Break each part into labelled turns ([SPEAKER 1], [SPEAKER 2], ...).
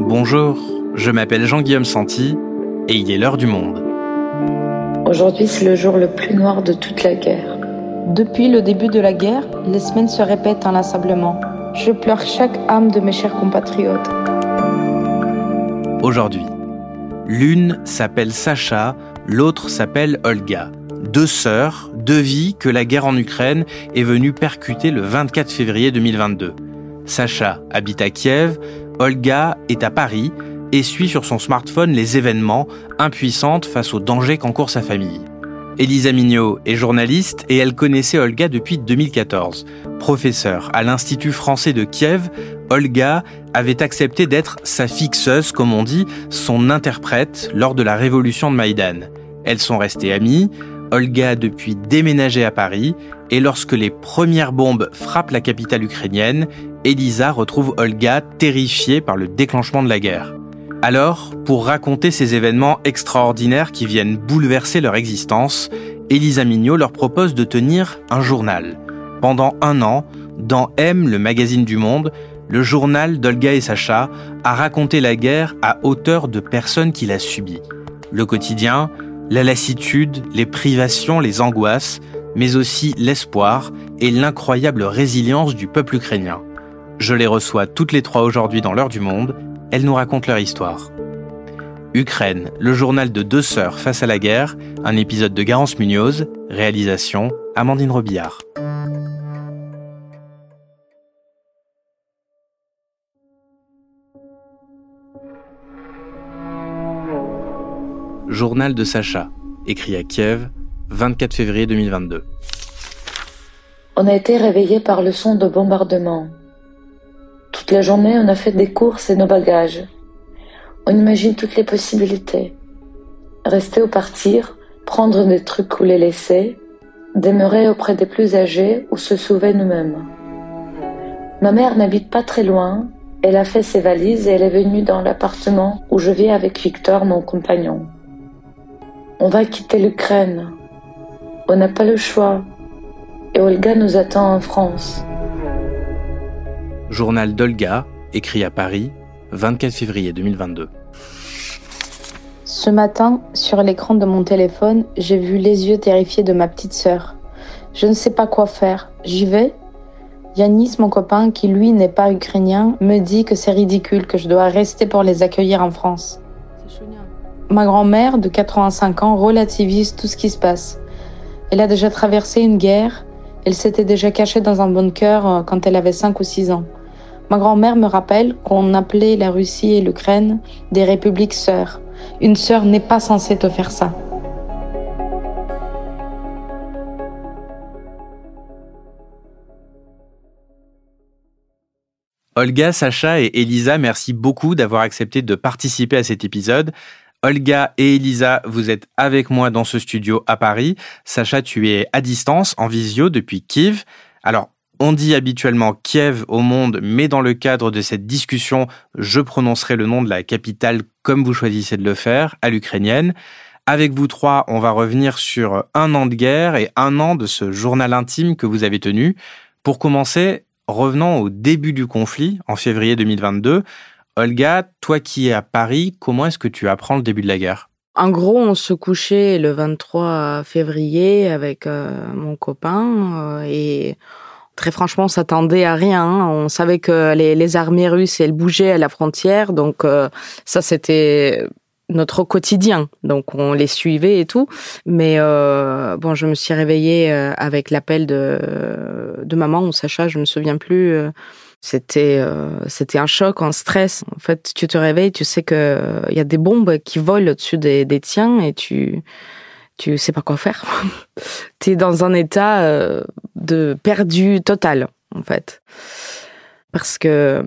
[SPEAKER 1] Bonjour, je m'appelle Jean-Guillaume Santi et il est l'heure du monde.
[SPEAKER 2] Aujourd'hui, c'est le jour le plus noir de toute la guerre.
[SPEAKER 3] Depuis le début de la guerre, les semaines se répètent inlassablement. Je pleure chaque âme de mes chers compatriotes.
[SPEAKER 1] Aujourd'hui, l'une s'appelle Sacha, l'autre s'appelle Olga. Deux sœurs, deux vies que la guerre en Ukraine est venue percuter le 24 février 2022. Sacha habite à Kiev, Olga est à Paris et suit sur son smartphone les événements, impuissante face aux dangers qu'encourt sa famille. Elisa Mignot est journaliste et elle connaissait Olga depuis 2014. Professeure à l'Institut français de Kiev, Olga avait accepté d'être sa fixeuse, comme on dit, son interprète lors de la révolution de Maïdan. Elles sont restées amies, Olga a depuis déménagé à Paris et lorsque les premières bombes frappent la capitale ukrainienne, Elisa retrouve Olga terrifiée par le déclenchement de la guerre. Alors, pour raconter ces événements extraordinaires qui viennent bouleverser leur existence, Elisa Mignot leur propose de tenir un journal. Pendant un an, dans M, le magazine du Monde, le journal d'Olga et Sacha a raconté la guerre à hauteur de personnes qui l'a subie. Le quotidien, la lassitude, les privations, les angoisses, mais aussi l'espoir et l'incroyable résilience du peuple ukrainien. Je les reçois toutes les trois aujourd'hui dans l'heure du monde. Elles nous racontent leur histoire. Ukraine, le journal de deux sœurs face à la guerre, un épisode de Garance Munoz, réalisation Amandine Robillard. Journal de Sacha, écrit à Kiev, 24 février 2022.
[SPEAKER 2] On a été réveillés par le son de bombardement. Toute la journée, on a fait des courses et nos bagages. On imagine toutes les possibilités. Rester ou partir, prendre des trucs ou les laisser, demeurer auprès des plus âgés ou se sauver nous-mêmes. Ma mère n'habite pas très loin, elle a fait ses valises et elle est venue dans l'appartement où je vis avec Victor, mon compagnon. On va quitter l'Ukraine. On n'a pas le choix. Et Olga nous attend en France.
[SPEAKER 1] Journal d'Olga, écrit à Paris, 24 février 2022.
[SPEAKER 3] Ce matin, sur l'écran de mon téléphone, j'ai vu les yeux terrifiés de ma petite sœur. Je ne sais pas quoi faire. J'y vais? Yanis, mon copain, qui lui n'est pas ukrainien, me dit que c'est ridicule, que je dois rester pour les accueillir en France. Ma grand-mère, de 85 ans, relativise tout ce qui se passe. Elle a déjà traversé une guerre. Elle s'était déjà cachée dans un bunker euh, quand elle avait 5 ou 6 ans. Ma grand-mère me rappelle qu'on appelait la Russie et l'Ukraine des républiques sœurs. Une sœur n'est pas censée te faire ça.
[SPEAKER 1] Olga, Sacha et Elisa, merci beaucoup d'avoir accepté de participer à cet épisode. Olga et Elisa, vous êtes avec moi dans ce studio à Paris. Sacha, tu es à distance, en visio, depuis Kiev. Alors, on dit habituellement Kiev au monde, mais dans le cadre de cette discussion, je prononcerai le nom de la capitale comme vous choisissez de le faire, à l'ukrainienne. Avec vous trois, on va revenir sur un an de guerre et un an de ce journal intime que vous avez tenu. Pour commencer, revenons au début du conflit, en février 2022. Olga, toi qui es à Paris, comment est-ce que tu apprends le début de la guerre?
[SPEAKER 3] En gros, on se couchait le 23 février avec euh, mon copain euh, et très franchement, on s'attendait à rien. Hein. On savait que les, armées russes, elles bougeaient à la frontière, donc euh, ça c'était notre quotidien. Donc on les suivait et tout. Mais bon, je me suis réveillée avec l'appel de, de maman ou Sacha, je me souviens plus c'était euh, c'était un choc, un stress. En fait, tu te réveilles, tu sais que il y a des bombes qui volent au-dessus des, des, tiens et tu tu sais pas quoi faire. tu es dans un état euh, de perdu total en fait. Parce que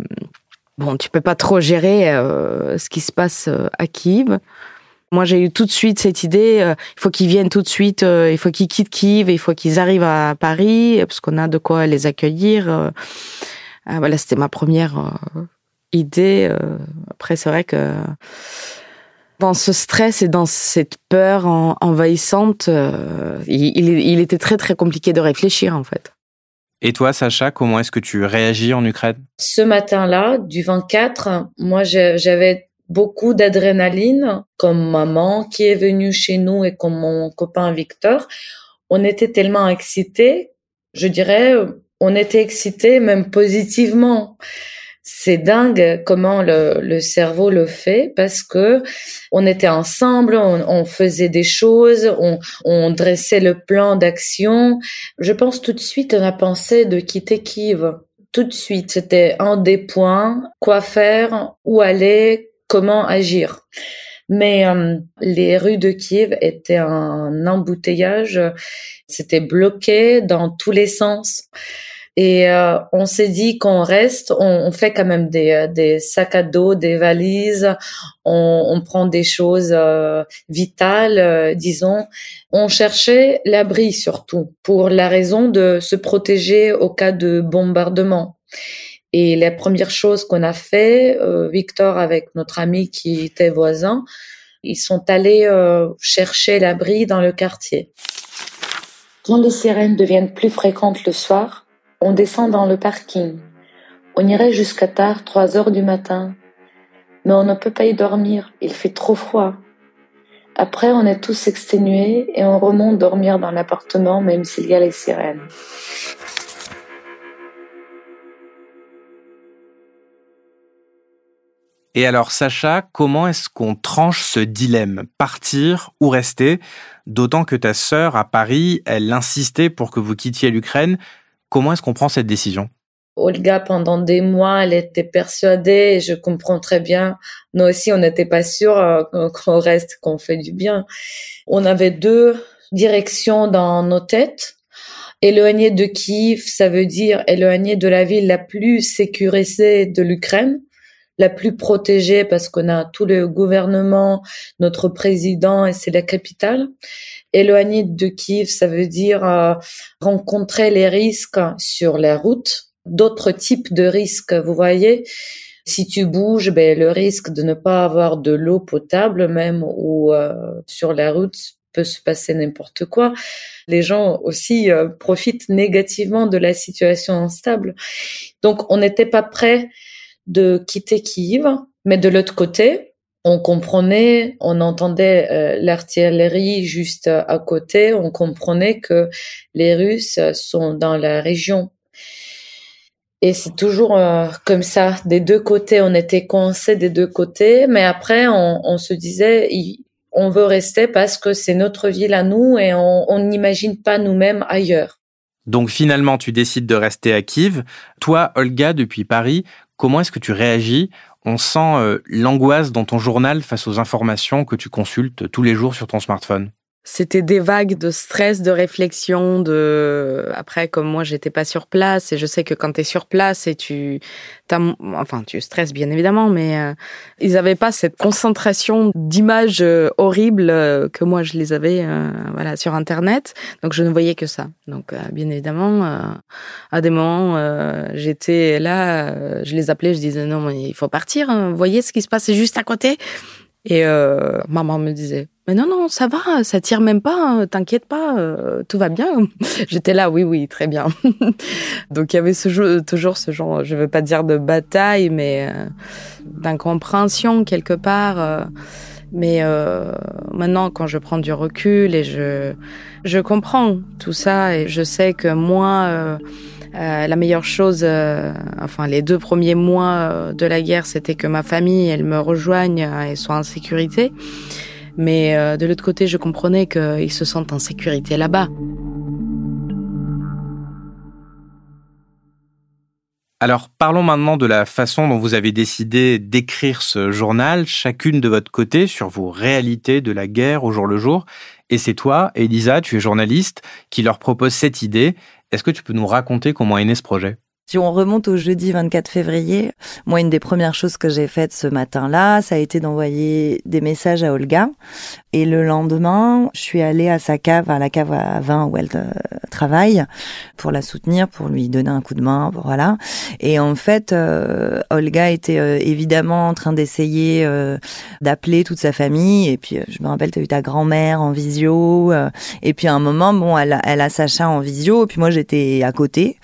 [SPEAKER 3] bon, tu peux pas trop gérer euh, ce qui se passe à Kiev. Moi, j'ai eu tout de suite cette idée, il faut qu'ils viennent tout de suite, il faut qu'ils quittent Kiev, il faut qu'ils arrivent à Paris, parce qu'on a de quoi les accueillir. Ah, voilà, c'était ma première euh, idée. Euh. après, c'est vrai que dans ce stress et dans cette peur envahissante, euh, il, était très très compliqué de réfléchir en fait.
[SPEAKER 1] Et toi, Sacha, comment est-ce que tu réagis en Ukraine?
[SPEAKER 2] Ce matin-là, du 24, moi, j'avais beaucoup d'adrénaline, comme maman qui est venue chez nous et comme mon copain Victor. On était tellement excités, je dirais, on était excités même positivement c'est dingue comment le, le, cerveau le fait parce que on était ensemble, on, faisait des choses, on, on, dressait le plan d'action. Je pense tout de suite, on a pensé de quitter Kiev. Tout de suite, c'était un des points, quoi faire, où aller, comment agir. Mais euh, les rues de Kiev étaient un embouteillage, c'était bloqué dans tous les sens. Et euh, on s'est dit qu'on reste, on, fait quand même des, euh, des sacs à dos, des valises, on, on prend des choses euh, vitales, disons. On cherchait l'abri surtout, pour la raison de se protéger au cas de bombardement. Et la première chose qu'on a fait, Victor avec notre ami qui était voisin, ils sont allés chercher l'abri dans le quartier.
[SPEAKER 4] Quand les sirènes deviennent plus fréquentes le soir, on descend dans le parking. On irait jusqu'à tard, trois heures du matin. Mais on ne peut pas y dormir, il fait trop froid. Après, on est tous exténués et on remonte dormir dans l'appartement même s'il y a les sirènes.
[SPEAKER 1] Et alors, Sacha, comment est-ce qu'on tranche ce dilemme? Partir ou rester? D'autant que ta sœur, à Paris, elle insistait pour que vous quittiez l'Ukraine. Comment est-ce qu'on prend cette décision?
[SPEAKER 2] Olga, pendant des mois, elle était persuadée, je comprends très bien. Nous aussi, on n'était pas sûr euh, qu'on reste, qu'on fait du bien. On avait deux directions dans nos têtes. Éloigné de Kiev, ça veut dire éloigné de la ville la plus sécurisée de l'Ukraine, la plus protégée parce qu'on a tout le gouvernement, notre président et c'est la capitale. Éloigné de Kiev, ça veut dire euh, rencontrer les risques sur la route, d'autres types de risques, vous voyez. Si tu bouges, ben, le risque de ne pas avoir de l'eau potable même ou euh, sur la route peut se passer n'importe quoi. Les gens aussi euh, profitent négativement de la situation instable. Donc on n'était pas prêt de quitter Kiev, mais de l'autre côté, on comprenait, on entendait euh, l'artillerie juste à côté, on comprenait que les Russes sont dans la région. Et c'est toujours euh, comme ça, des deux côtés, on était coincés des deux côtés, mais après on, se disait, on veut rester parce que c'est notre ville à nous et on n'imagine pas nous-mêmes ailleurs.
[SPEAKER 1] Donc finalement, tu décides de rester à Kiev. Toi, Olga, depuis Paris, comment est-ce que tu réagis? On sent euh, l'angoisse dans ton journal face aux informations que tu consultes tous les jours sur ton smartphone
[SPEAKER 3] c'était des vagues de stress, de réflexion, de après comme moi j'étais pas sur place et je sais que quand tu es sur place et tu enfin tu stresses bien évidemment mais euh, ils avaient pas cette concentration d'images euh, horribles euh, que moi je les avais voilà sur internet donc je ne voyais que ça. Donc bien évidemment à des moments j'étais là je les appelais je disais non mais il faut partir, hein. voyez ce qui se passe juste à côté et maman me disait mais non, non, ça va, ça tire même pas, hein, t'inquiète pas, euh, tout va bien. J'étais là, oui, oui, très bien. Donc il y avait toujours ce genre, je veux pas dire de bataille, mais euh, d'incompréhension quelque part. Euh. mais maintenant, quand je prends du recul et je, je comprends tout ça et je sais que moi, la meilleure chose, enfin les deux premiers mois de la guerre, c'était que ma famille, elle me rejoigne et soit en sécurité. Mais euh, de l'autre côté, je comprenais qu'ils se sentent en sécurité là-bas.
[SPEAKER 1] Alors parlons maintenant de la façon dont vous avez décidé d'écrire ce journal, chacune de votre côté, sur vos réalités de la guerre au jour le jour. Et c'est toi, Elisa, tu es journaliste, qui leur propose cette idée. Est-ce que tu peux nous raconter comment est né ce projet?
[SPEAKER 5] Si on remonte au jeudi 24 février, moi, une des premières choses que j'ai faites ce matin-là, ça a été d'envoyer des messages à Olga. Et le lendemain, je suis allée à sa cave, à la cave à vin où elle euh, travaille, pour la soutenir, pour lui donner un coup de main, voilà. Et en fait, euh, Olga était euh, évidemment en train d'essayer d'appeler toute sa famille. Et puis, je me rappelle, tu as eu ta grand-mère en visio. et puis, à un moment, bon, elle, elle a Sacha en visio. Et puis, moi, j'étais à côté.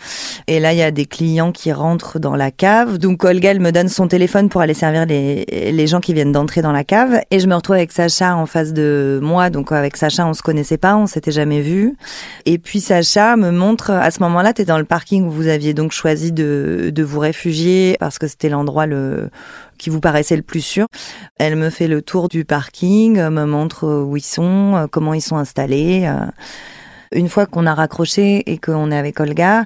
[SPEAKER 5] Et là, il y a des clients qui rentrent dans la cave. Donc Olga, elle me donne son téléphone pour aller servir les, gens qui viennent d'entrer dans la cave. Et je me retrouve avec Sacha en face de moi. Donc avec Sacha, on se connaissait pas, on s'était jamais vu. Et puis Sacha me montre, à ce moment-là, tu es dans le parking où vous aviez donc choisi de, de vous réfugier parce que c'était l'endroit le qui vous paraissait le plus sûr. Elle me fait le tour du parking, me montre où ils sont, comment ils sont installés. Une fois qu'on a raccroché et qu'on est avec Olga,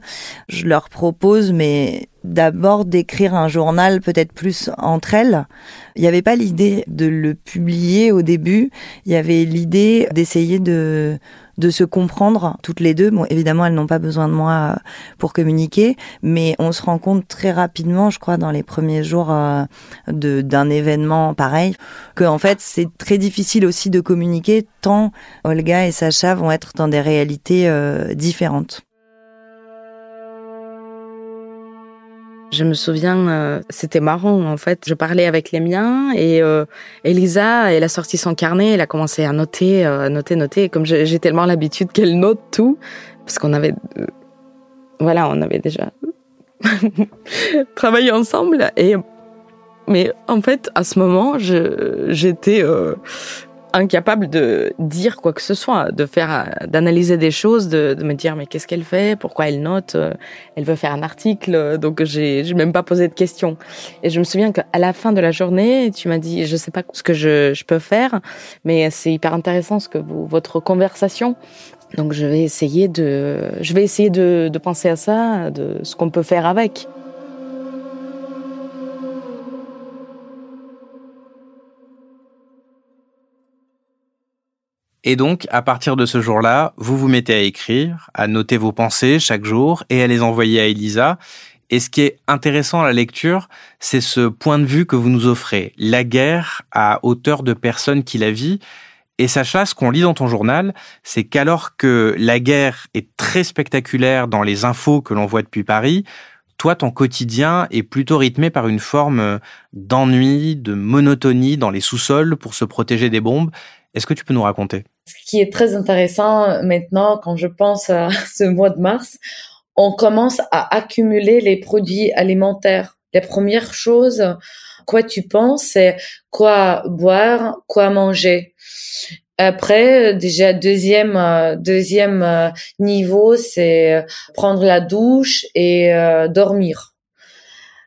[SPEAKER 5] je leur propose, mais d'abord d'écrire un journal peut-être plus entre elles. Il n'y avait pas l'idée de le publier au début. Il y avait l'idée d'essayer de de se comprendre toutes les deux. Bon, évidemment, elles n'ont pas besoin de moi euh, pour communiquer, mais on se rend compte très rapidement, je crois, dans les premiers jours euh, de d'un événement pareil, que en fait, c'est très difficile aussi de communiquer tant Olga et Sacha vont être dans des réalités euh, différentes.
[SPEAKER 3] Je me souviens, euh, c'était marrant en fait. Je parlais avec les miens et euh, Elisa, elle a sorti son carnet, elle a commencé à noter, euh, noter, noter. Comme j'ai tellement l'habitude qu'elle note tout, parce qu'on avait, voilà, on avait déjà travaillé ensemble. Et mais en fait, à ce moment, j'étais incapable de dire quoi que ce soit, de faire, d'analyser des choses, de, me dire mais qu'est-ce qu'elle fait, pourquoi elle note, euh, elle veut faire un article, donc j'ai, j'ai même pas posé de questions. Et je me souviens qu'à la fin de la journée, tu m'as dit je sais pas ce que je, peux faire, mais c'est hyper intéressant ce que vous, votre conversation. Donc je vais essayer de, je vais essayer de penser à ça, de ce qu'on peut faire avec.
[SPEAKER 1] Et donc, à partir de ce jour-là, vous vous mettez à écrire, à noter vos pensées chaque jour et à les envoyer à Elisa. Et ce qui est intéressant à la lecture, c'est ce point de vue que vous nous offrez. La guerre à hauteur de personnes qui la vivent. Et Sacha, ce qu'on lit dans ton journal, c'est qu'alors que la guerre est très spectaculaire dans les infos que l'on voit depuis Paris, toi, ton quotidien est plutôt rythmé par une forme d'ennui, de monotonie dans les sous-sols pour se protéger des bombes. Est-ce que tu peux nous raconter?
[SPEAKER 2] Ce qui est très intéressant maintenant, quand je pense à ce mois de mars, on commence à accumuler les produits alimentaires. La première chose, quoi tu penses, c'est quoi boire, quoi manger. Après, déjà deuxième deuxième niveau, c'est prendre la douche et euh, dormir.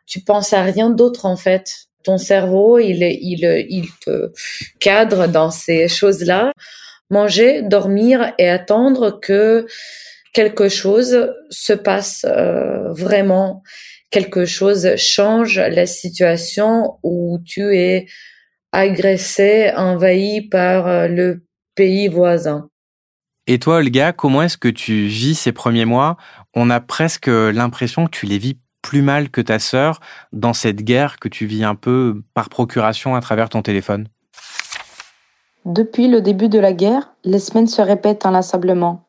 [SPEAKER 2] Tu penses à rien d'autre en fait ton cerveau, il, il, il te cadre dans ces choses-là. Manger, dormir et attendre que quelque chose se passe euh, vraiment, quelque chose change la situation où tu es agressé, envahi par euh, le pays voisin.
[SPEAKER 1] Et toi, Olga, comment est-ce que tu vis ces premiers mois? On a presque l'impression que tu les vis plus mal que ta sœur dans cette guerre que tu vis un peu par procuration à travers ton téléphone
[SPEAKER 6] Depuis le début de la guerre, les semaines se répètent inlassablement.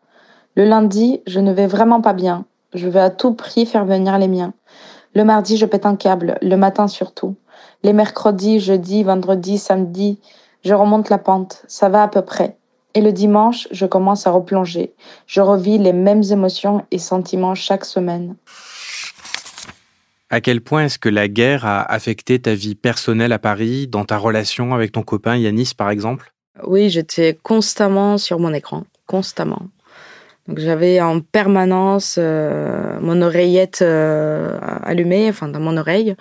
[SPEAKER 6] Le lundi, je ne vais vraiment pas bien. Je veux à tout prix faire venir les miens. Le mardi, je pète un câble, le matin surtout. Les mercredis, jeudi, vendredi, samedi, je remonte la pente, ça va à peu près. Et le dimanche, je commence à replonger. Je revis les mêmes émotions et sentiments chaque semaine.
[SPEAKER 1] À quel point est-ce que la guerre a affecté ta vie personnelle à Paris, dans ta relation avec ton copain Yanis par exemple?
[SPEAKER 3] Oui, j'étais constamment sur mon écran, constamment. Donc j'avais en permanence euh, mon oreillette euh, allumée, enfin dans mon oreille.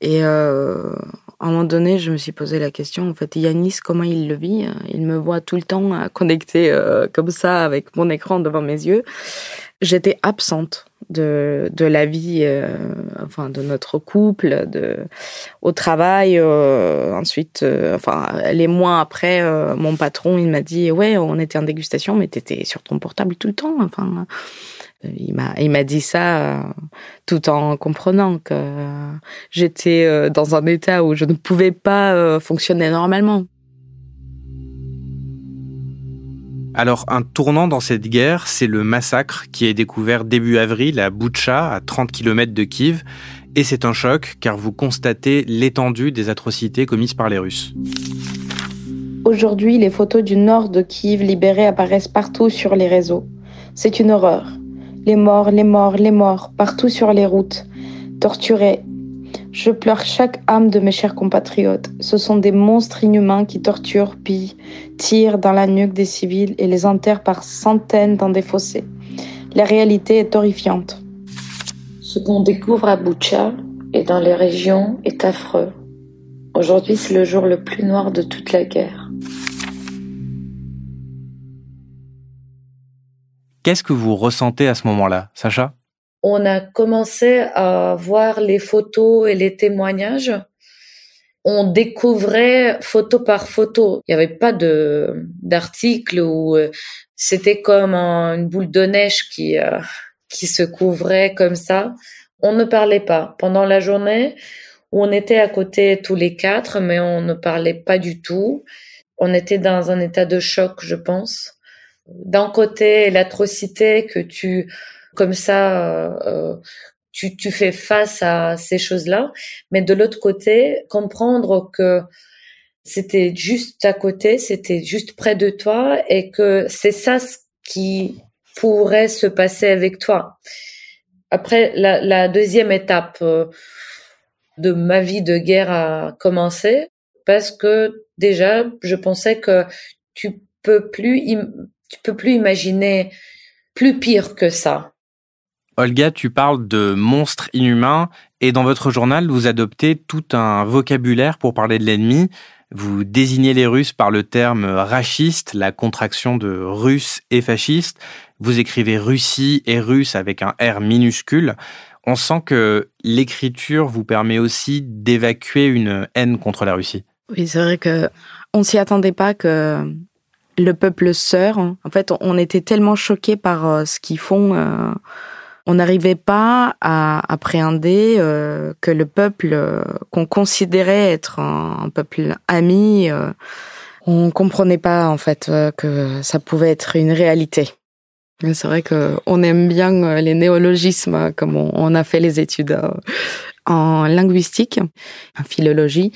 [SPEAKER 3] Et euh, à un moment donné, je me suis posé la question, en fait, Yanis, comment il le vit? Il me voit tout le temps connecté comme ça avec mon écran devant mes yeux. J'étais absente de, de la vie, euh, enfin de notre couple, de au travail. Euh, ensuite, euh, enfin les mois après, mon patron il m'a dit ouais on était en dégustation mais t'étais sur ton portable tout le temps. Enfin il m'a il m'a dit ça tout en comprenant que j'étais dans un état où je ne pouvais pas fonctionner normalement.
[SPEAKER 1] Alors un tournant dans cette guerre, c'est le massacre qui est découvert début avril à Boutcha, à 30 km de Kiev, et c'est un choc car vous constatez l'étendue des atrocités commises par les Russes.
[SPEAKER 6] Aujourd'hui, les photos du nord de Kiev libérées apparaissent partout sur les réseaux. C'est une horreur. Les morts, les morts, les morts, partout sur les routes, torturés. Je pleure chaque âme de mes chers compatriotes. Ce sont des monstres inhumains qui torturent, pillent, tirent dans la nuque des civils et les enterrent par centaines dans des fossés. La réalité est horrifiante.
[SPEAKER 2] Ce qu'on découvre à Boucha et dans les régions est affreux. Aujourd'hui, c'est le jour le plus noir de toute la guerre.
[SPEAKER 1] Qu'est-ce que vous ressentez à ce moment-là, Sacha?
[SPEAKER 2] On a commencé à voir les photos et les témoignages. On découvrait photo par photo. Il n'y avait pas de d'article où euh, c'était comme une boule de neige qui euh, qui se couvrait comme ça. On ne parlait pas pendant la journée. On était à côté tous les quatre, mais on ne parlait pas du tout. On était dans un état de choc, je pense d'un côté l'atrocité que tu comme ça euh, tu, tu fais face à ces choses-là, mais de l'autre côté comprendre que c'était juste à côté, c'était juste près de toi et que c'est ça ce qui pourrait se passer avec toi. Après, la, la deuxième étape euh, de ma vie de guerre a commencé parce que déjà, je pensais que tu peux plus tu peux plus imaginer plus pire que ça.
[SPEAKER 1] Olga, tu parles de monstres inhumains et dans votre journal, vous adoptez tout un vocabulaire pour parler de l'ennemi. Vous désignez les Russes par le terme rachiste, la contraction de russe et fasciste. Vous écrivez Russie et russe avec un R minuscule. On sent que l'écriture vous permet aussi d'évacuer une haine contre la Russie.
[SPEAKER 3] Oui, c'est vrai que on s'y attendait pas que le peuple sœur. En fait, on était tellement choqués par euh, ce qu'ils font, euh, on n'arrivait pas à appréhender euh, que le peuple qu'on considérait être un, peuple ami, on comprenait pas en fait que ça pouvait être une réalité. C'est vrai qu'on aime bien les néologismes, comme on a fait les études en linguistique, en philologie.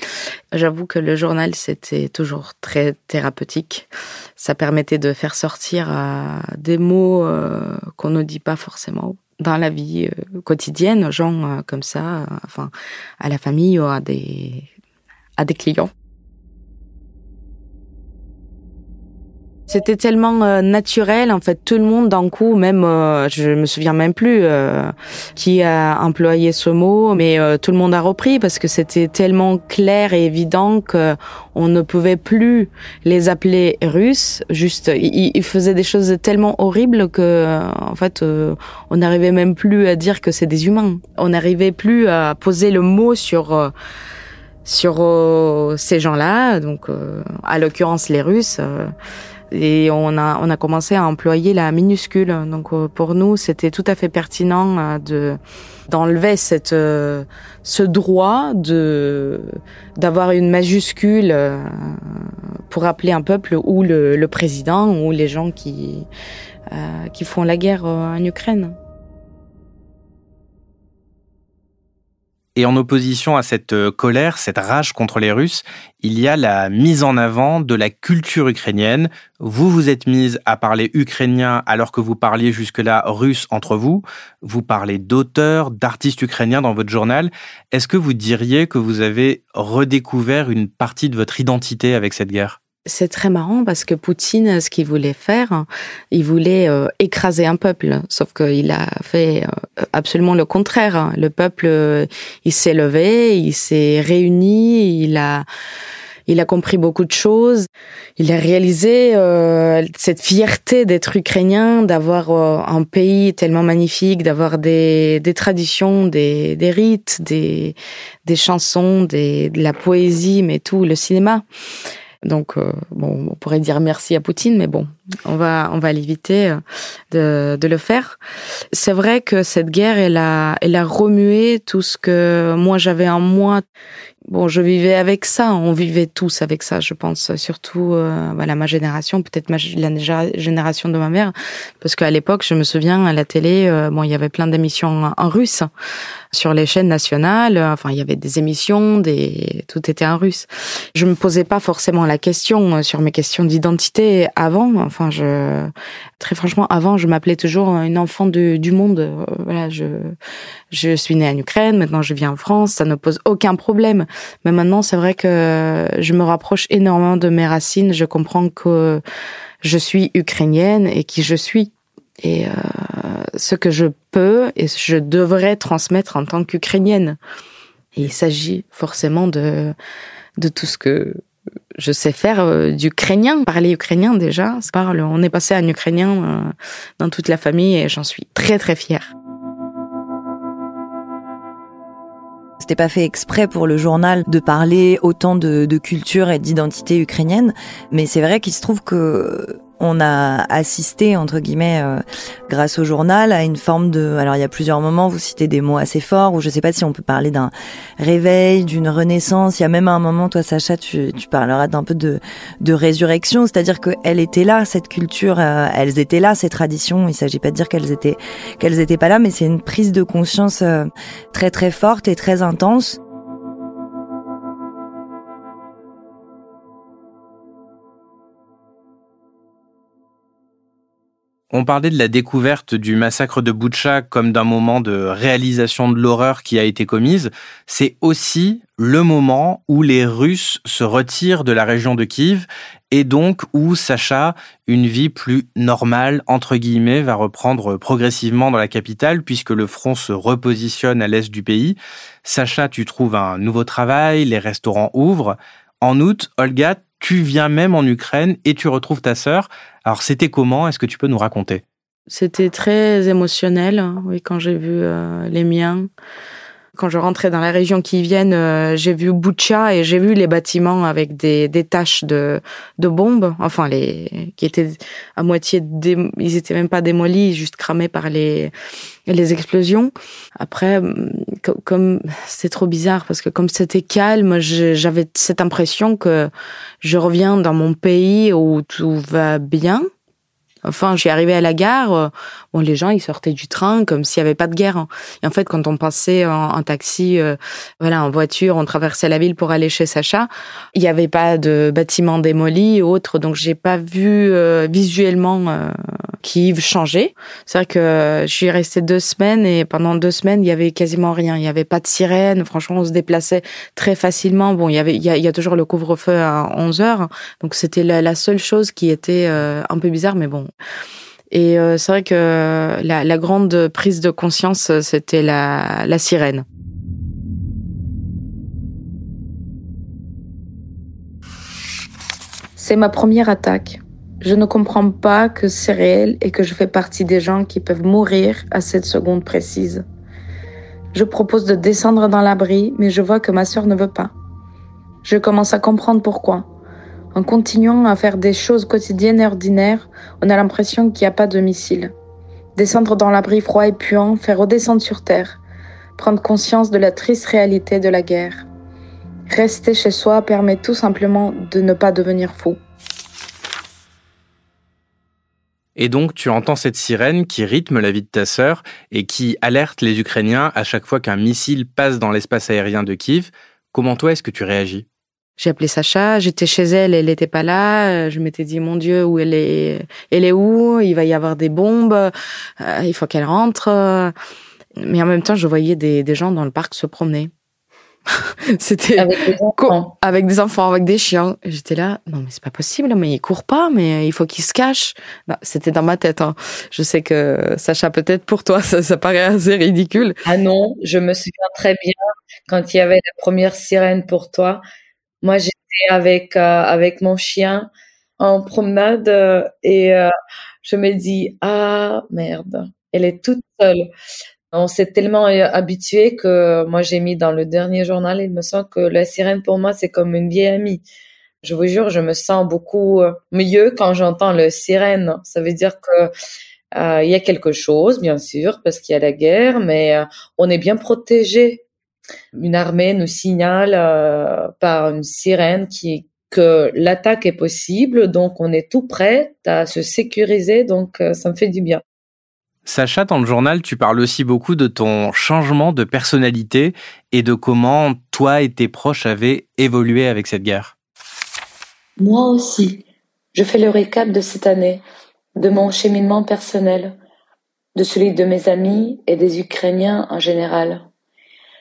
[SPEAKER 3] J'avoue que le journal, c'était toujours très thérapeutique. Ça permettait de faire sortir euh, des mots euh, qu'on ne dit pas forcément dans la vie euh, quotidienne, aux gens comme ça, enfin, à la famille ou à des, à des clients. C'était tellement euh, naturel, en fait, tout le monde d'un coup, même, euh, je me souviens même plus euh, qui a employé ce mot, mais tout le monde a repris parce que c'était tellement clair et évident que on ne pouvait plus les appeler russes. Juste, ils, faisaient des choses tellement horribles que, en fait, on n'arrivait même plus à dire que c'est des humains. On n'arrivait plus à poser le mot sur sur ces gens-là, donc à l'occurrence les Russes et on a on a commencé à employer la minuscule. Donc euh, pour nous, c'était tout à fait pertinent euh, de d'enlever cette euh, ce droit de d'avoir une majuscule pour appeler un peuple ou le, le président ou les gens qui qui font la guerre en Ukraine.
[SPEAKER 1] Et en opposition à cette euh, colère, cette rage contre les Russes, il y a la mise en avant de la culture ukrainienne. Vous vous êtes mise à parler ukrainien alors que vous parliez jusque-là russe entre vous. Vous parlez d'auteurs, d'artistes ukrainiens dans votre journal. Est-ce que vous diriez que vous avez redécouvert une partie de votre identité avec cette guerre?
[SPEAKER 3] C'est très marrant parce que Poutine, ce qu'il voulait faire, il voulait euh, écraser un peuple, sauf qu'il a fait euh, absolument le contraire. Le peuple, euh, il s'est levé, il s'est réuni, il a, il a compris beaucoup de choses. Il a réalisé cette fierté d'être ukrainien, d'avoir un pays tellement magnifique, d'avoir des, des traditions, des, des rites, des, des chansons, des, de la poésie, mais tout, le cinéma. Donc, euh, bon, on pourrait dire merci à Poutine, mais bon, on va, on va l'éviter euh, de, de le faire. C'est vrai que cette guerre, elle a, elle a remué tout ce que moi j'avais en moi. bon, je vivais avec ça. On vivait tous avec ça, je pense. Surtout, euh, voilà, ma génération, peut-être la génération de ma mère, parce qu'à l'époque, je me souviens à la télé, euh, bon, il y avait plein d'émissions en russe sur les chaînes nationales. Enfin, il y avait des émissions, des tout était en russe. Je me posais pas forcément la question euh, sur mes questions d'identité avant. Enfin, je très franchement, avant, je m'appelais toujours une enfant du monde. Euh, voilà, je je suis née en Ukraine, maintenant je vis en France, ça ne pose aucun problème. Mais maintenant, c'est vrai que je me rapproche énormément de mes racines. Je comprends que je suis ukrainienne et qui je suis et euh, ce que je peux et je devrais transmettre en tant qu'ukrainienne. Et il s'agit forcément de de tout ce que je sais faire euh, d'ukrainien, parler ukrainien déjà. Parle, on est passé en ukrainien euh, dans toute la famille et j'en suis très très fière.
[SPEAKER 5] C'était pas fait exprès pour le journal de parler autant de, de culture et d'identité ukrainienne, mais c'est vrai qu'il se trouve que on a assisté entre guillemets euh, grâce au journal à une forme de alors il y a plusieurs moments vous citez des mots assez forts ou je sais pas si on peut parler d'un réveil d'une renaissance. Il y a même un moment toi Sacha tu, tu parleras d'un peu de de résurrection c'est-à-dire que elle était là cette culture euh, elles étaient là ces traditions. Il s'agit pas de dire qu'elles étaient qu'elles étaient pas là mais c'est une prise de conscience euh, très très forte et très intense
[SPEAKER 1] On parlait de la découverte du massacre de Boutcha comme d'un moment de réalisation de l'horreur qui a été commise. C'est aussi le moment où les Russes se retirent de la région de Kiev et donc où Sacha, une vie plus normale, entre guillemets, va reprendre progressivement dans la capitale puisque le front se repositionne à l'est du pays. Sacha, tu trouves un nouveau travail, les restaurants ouvrent. En août, Olga, tu viens même en Ukraine et tu retrouves ta sœur. Alors c'était comment? Est-ce que tu peux nous raconter?
[SPEAKER 3] C'était très émotionnel, oui, quand j'ai vu euh, les miens. Quand je rentrais dans la région qui viennent, euh, j'ai vu Boucha et j'ai vu les bâtiments avec des, des taches de, de bombes, enfin les qui étaient à moitié, ils étaient même pas démolis, juste cramés par les les explosions. Après, comme c'est trop bizarre parce que comme c'était calme, j'avais cette impression que je reviens dans mon pays où tout va bien Enfin, je suis arrivée à la gare, euh, bon, les gens, ils sortaient du train comme s'il n'y avait pas de guerre. Hein. Et en fait, quand on passait en, taxi, euh, voilà, en voiture, on traversait la ville pour aller chez Sacha, il n'y avait pas de bâtiment démoli ou autre, donc j'ai pas vu euh, visuellement Kiev changer. C'est vrai que je suis restée deux semaines et pendant deux semaines, il y avait quasiment rien. Il n'y avait pas de sirène. Franchement, on se déplaçait très facilement. Bon, il y avait, il y a, toujours le couvre-feu à 11 heures. Donc c'était la, la, seule chose qui était un peu bizarre, mais bon, et euh, c'est vrai que la, grande prise de conscience, c'était la sirène.
[SPEAKER 6] C'est ma première attaque. Je ne comprends pas que c'est réel et que je fais partie des gens qui peuvent mourir à cette seconde précise. Je propose de descendre dans l'abri, mais je vois que ma sœur ne veut pas. Je commence à comprendre pourquoi. En continuant à faire des choses quotidiennes et ordinaires, on a l'impression qu'il n'y a pas de missile. Descendre dans l'abri froid et puant, faire redescendre sur terre, prendre conscience de la triste réalité de la guerre. Rester chez soi permet tout simplement de ne pas devenir fou.
[SPEAKER 1] Et donc, tu entends cette sirène qui rythme la vie de ta sœur et qui alerte les Ukrainiens à chaque fois qu'un missile passe dans l'espace aérien de Kiev. Comment toi est-ce que tu réagis?
[SPEAKER 3] J'ai appelé Sacha, j'étais chez elle, elle n'était pas là. Je m'étais dit, mon Dieu, où elle est Elle est où? Il va y avoir des bombes. Euh, il faut qu'elle rentre. Mais en même temps, je voyais des, des gens dans le parc se promener. C'était
[SPEAKER 2] avec des enfants,
[SPEAKER 3] avec des enfants, avec des chiens. J'étais là, non mais c'est pas possible, mais il court pas, mais il faut qu'il se cache. C'était dans ma tête. Hein. Je sais que Sacha, peut-être pour toi, ça, ça paraît assez ridicule.
[SPEAKER 2] Ah non, je me souviens très bien quand il y avait la première sirène pour toi. Moi, j'étais avec euh, avec mon chien en promenade euh, et euh, je me dis ah merde, elle est toute seule. On s'est tellement habitué que moi j'ai mis dans le dernier journal, il me semble que la sirène pour moi c'est comme une vieille amie. Je vous jure, je me sens beaucoup mieux quand j'entends le sirène. Ça veut dire que il y a quelque chose, bien sûr, parce qu'il y a la guerre, mais on est bien protégé Une armée nous signale par une sirène qui que l'attaque est possible, donc on est tout prêt à se sécuriser, donc ça me fait du bien.
[SPEAKER 1] Sacha, dans le journal, tu parles aussi beaucoup de ton changement de personnalité et de comment toi et tes proches avaient évolué avec cette guerre.
[SPEAKER 2] Moi aussi. Je fais le récap de cette année, de mon cheminement personnel, de celui de mes amis et des Ukrainiens en général.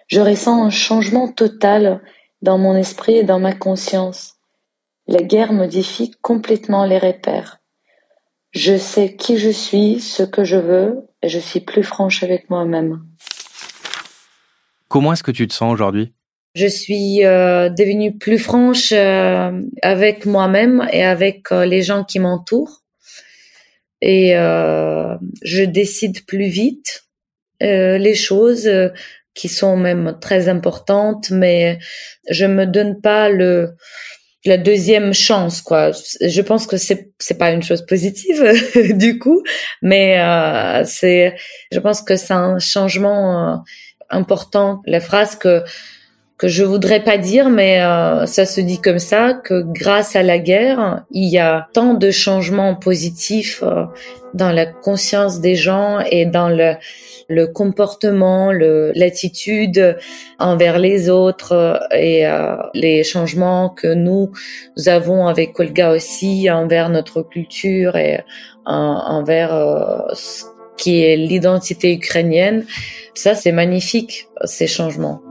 [SPEAKER 2] Je ressens un changement total dans mon esprit et dans ma conscience. La guerre modifie complètement les repères. Je sais qui je suis, ce que je veux, et je suis plus franche avec moi-même.
[SPEAKER 1] Comment est-ce que tu te sens aujourd'hui?
[SPEAKER 2] Je suis euh, devenue plus franche euh, avec moi-même et avec euh, les gens qui m'entourent. Et je décide plus vite les choses qui sont même très importantes, mais je me donne pas le la deuxième chance quoi. Je pense que c'est c'est pas une chose positive du coup mais euh, c'est je pense que c'est un changement euh, important. La phrase que que je voudrais pas dire, mais euh, ça se dit comme ça, que grâce à la guerre, il y a tant de changements positifs euh, dans la conscience des gens et dans le, le comportement, l'attitude envers les autres euh, et les changements que nous, nous avons avec Olga aussi envers notre culture et envers ce qui est l'identité ukrainienne. Ça, c'est magnifique, ces changements.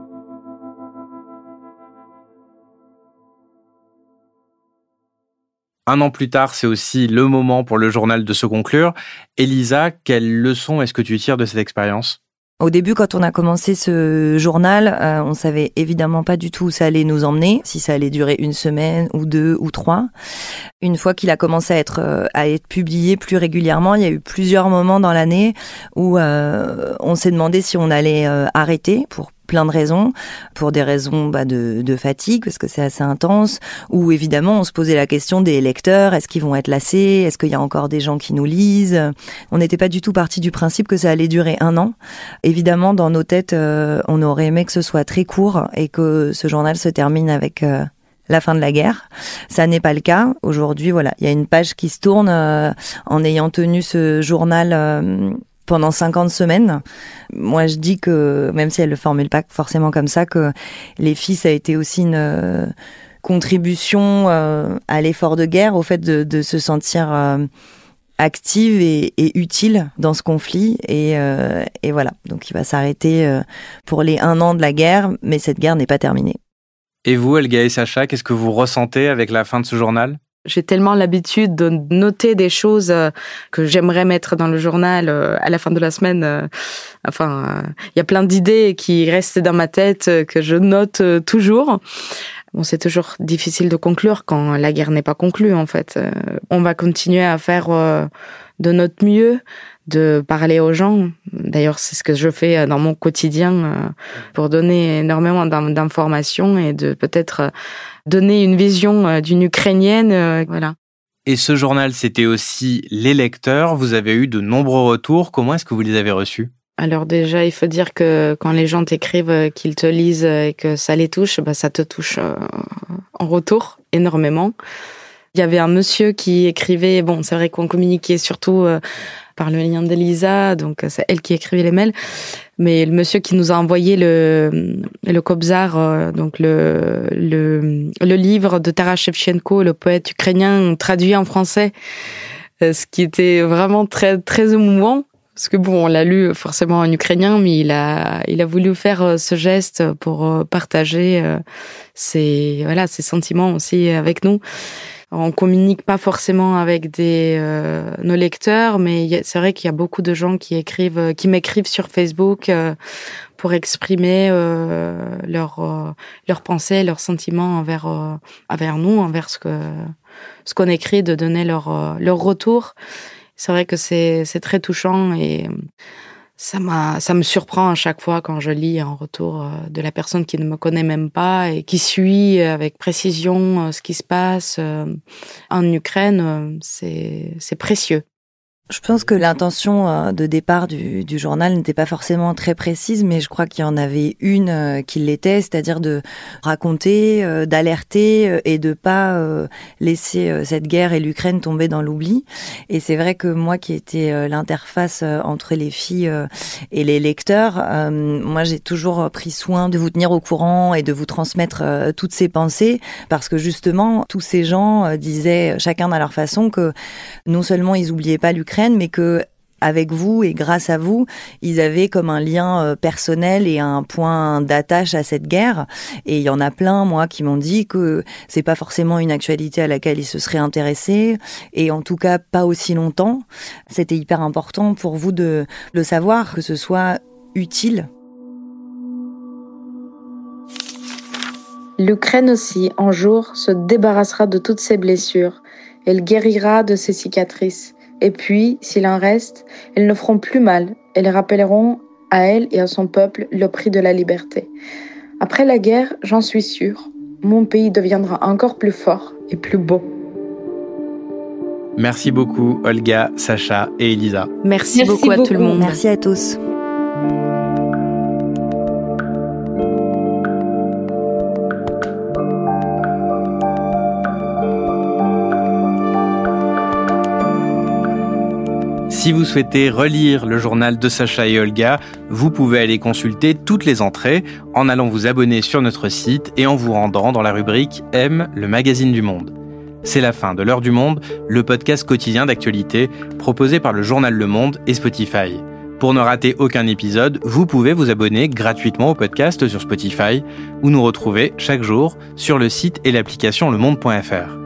[SPEAKER 1] Un an plus tard, c'est aussi le moment pour le journal de se conclure. Elisa, quelle leçon est-ce que tu tires de cette expérience?
[SPEAKER 5] Au début, quand on a commencé ce journal, euh, on savait évidemment pas du tout où ça allait nous emmener, si ça allait durer une semaine ou deux ou trois. Une fois qu'il a commencé à être euh, publié plus régulièrement, il y a eu plusieurs moments dans l'année où euh, on s'est demandé si on allait arrêter pour plein de raisons, pour des raisons bah, de, de, fatigue, parce que c'est assez intense, ou évidemment on se posait la question des lecteurs, est-ce qu'ils vont être lassés, est-ce qu'il y a encore des gens qui nous lisent? On n'était pas du tout parti du principe que ça allait durer un an. Évidemment, dans nos têtes, euh, on aurait aimé que ce soit très court et que ce journal se termine avec... Euh, la fin de la guerre. Ça n'est pas le cas. Aujourd'hui, voilà, il y a une page qui se tourne euh, en ayant tenu ce journal pendant 50 semaines. Moi, je dis que, même si elle le formule pas forcément comme ça, que les filles, ça a été aussi une euh, contribution euh, à l'effort de guerre, au fait de, se sentir euh, active et, utile dans ce conflit. Et, et voilà, donc il va s'arrêter pour les un an de la guerre, mais cette guerre n'est pas terminée.
[SPEAKER 1] Et vous, Elga et Sacha, qu'est-ce que vous ressentez avec la fin de ce journal?
[SPEAKER 3] J'ai tellement l'habitude de noter des choses euh, que j'aimerais mettre dans le journal euh, à la fin de la semaine. Euh, enfin, il y a plein d'idées qui restent dans ma tête que je note toujours. Bon, c'est toujours difficile de conclure quand la guerre n'est pas conclue, en fait. On va continuer à faire de notre mieux, de parler aux gens. D'ailleurs, c'est ce que je fais dans mon quotidien pour donner énormément d'informations et de peut-être donner une vision euh, d'une Ukrainienne. Euh, voilà.
[SPEAKER 1] Et ce journal, c'était aussi les lecteurs. Vous avez eu de nombreux retours. Comment est-ce que vous les avez reçus?
[SPEAKER 3] Alors déjà, il faut dire que quand les gens t'écrivent euh, qu'ils te lisent et que ça les touche, bah ça te touche en retour énormément. Il y avait un monsieur qui écrivait, bon, c'est vrai qu'on communiquait surtout par le lien d'Elisa, donc c'est elle qui écrivait les mails. Mais le monsieur qui nous a envoyé le le Kobzar, euh, donc le, le le livre de Taras Shevchenko, le poète ukrainien traduit en français, euh, ce qui était vraiment très très émouvant. Parce que bon, on l'a lu forcément en ukrainien, mais il a, il a voulu faire euh, ce geste pour partager ses, voilà, ses sentiments aussi avec nous. On communique pas forcément avec des euh, nos lecteurs, mais c'est vrai qu'il y a beaucoup de gens qui écrivent, euh, qui m'écrivent sur Facebook euh, pour exprimer leurs leurs pensées, leurs sentiments envers envers nous, envers ce que ce qu'on écrit, de donner leur leur retour. C'est vrai que c'est c'est très touchant et ça m'a, ça me surprend à chaque fois quand je lis un retour euh, de la personne qui ne me connaît même pas et qui suit avec précision euh, ce qui se passe euh, en Ukraine. C'est, c'est précieux.
[SPEAKER 5] Je pense que l'intention euh, de départ du, du journal n'était pas forcément très précise, mais je crois qu'il y en avait une euh, qui l'était, c'est-à-dire de raconter, euh, d'alerter et de pas laisser cette guerre et l'Ukraine tomber dans l'oubli. Et c'est vrai que moi qui étais l'interface entre les filles et les lecteurs, moi j'ai toujours pris soin de vous tenir au courant et de vous transmettre toutes ces pensées, parce que justement tous ces gens disaient chacun à leur façon que non seulement ils oubliaient pas l'Ukraine, mais que avec vous et grâce à vous, ils avaient comme un lien euh, personnel et un point d'attache à cette guerre. Et il y en a plein, moi, qui m'ont dit que c'est pas forcément une actualité à laquelle ils se seraient intéressés, et en tout cas pas aussi longtemps. C'était hyper important pour vous de le savoir, que ce soit utile.
[SPEAKER 6] L'Ukraine aussi, un jour, se débarrassera de toutes ses blessures. Elle guérira de ses cicatrices. Et puis, s'il en reste, elles ne feront plus mal, elles rappelleront à elle et à son peuple le prix de la liberté. Après la guerre, j'en suis sûre, mon pays deviendra encore plus fort et plus beau.
[SPEAKER 1] Merci beaucoup Olga, Sacha et Elisa.
[SPEAKER 3] Merci, beaucoup à tout le monde.
[SPEAKER 5] Merci à tous.
[SPEAKER 1] Si vous souhaitez relire le journal de Sacha et Olga, vous pouvez aller consulter toutes les entrées en allant vous abonner sur notre site et en vous rendant dans la rubrique M, le magazine du monde. C'est la fin de l'heure du monde, le podcast quotidien d'actualité proposé par le journal Le Monde et Spotify. Pour ne rater aucun épisode, vous pouvez vous abonner gratuitement au podcast sur Spotify ou nous retrouver chaque jour sur le site et l'application lemonde.fr.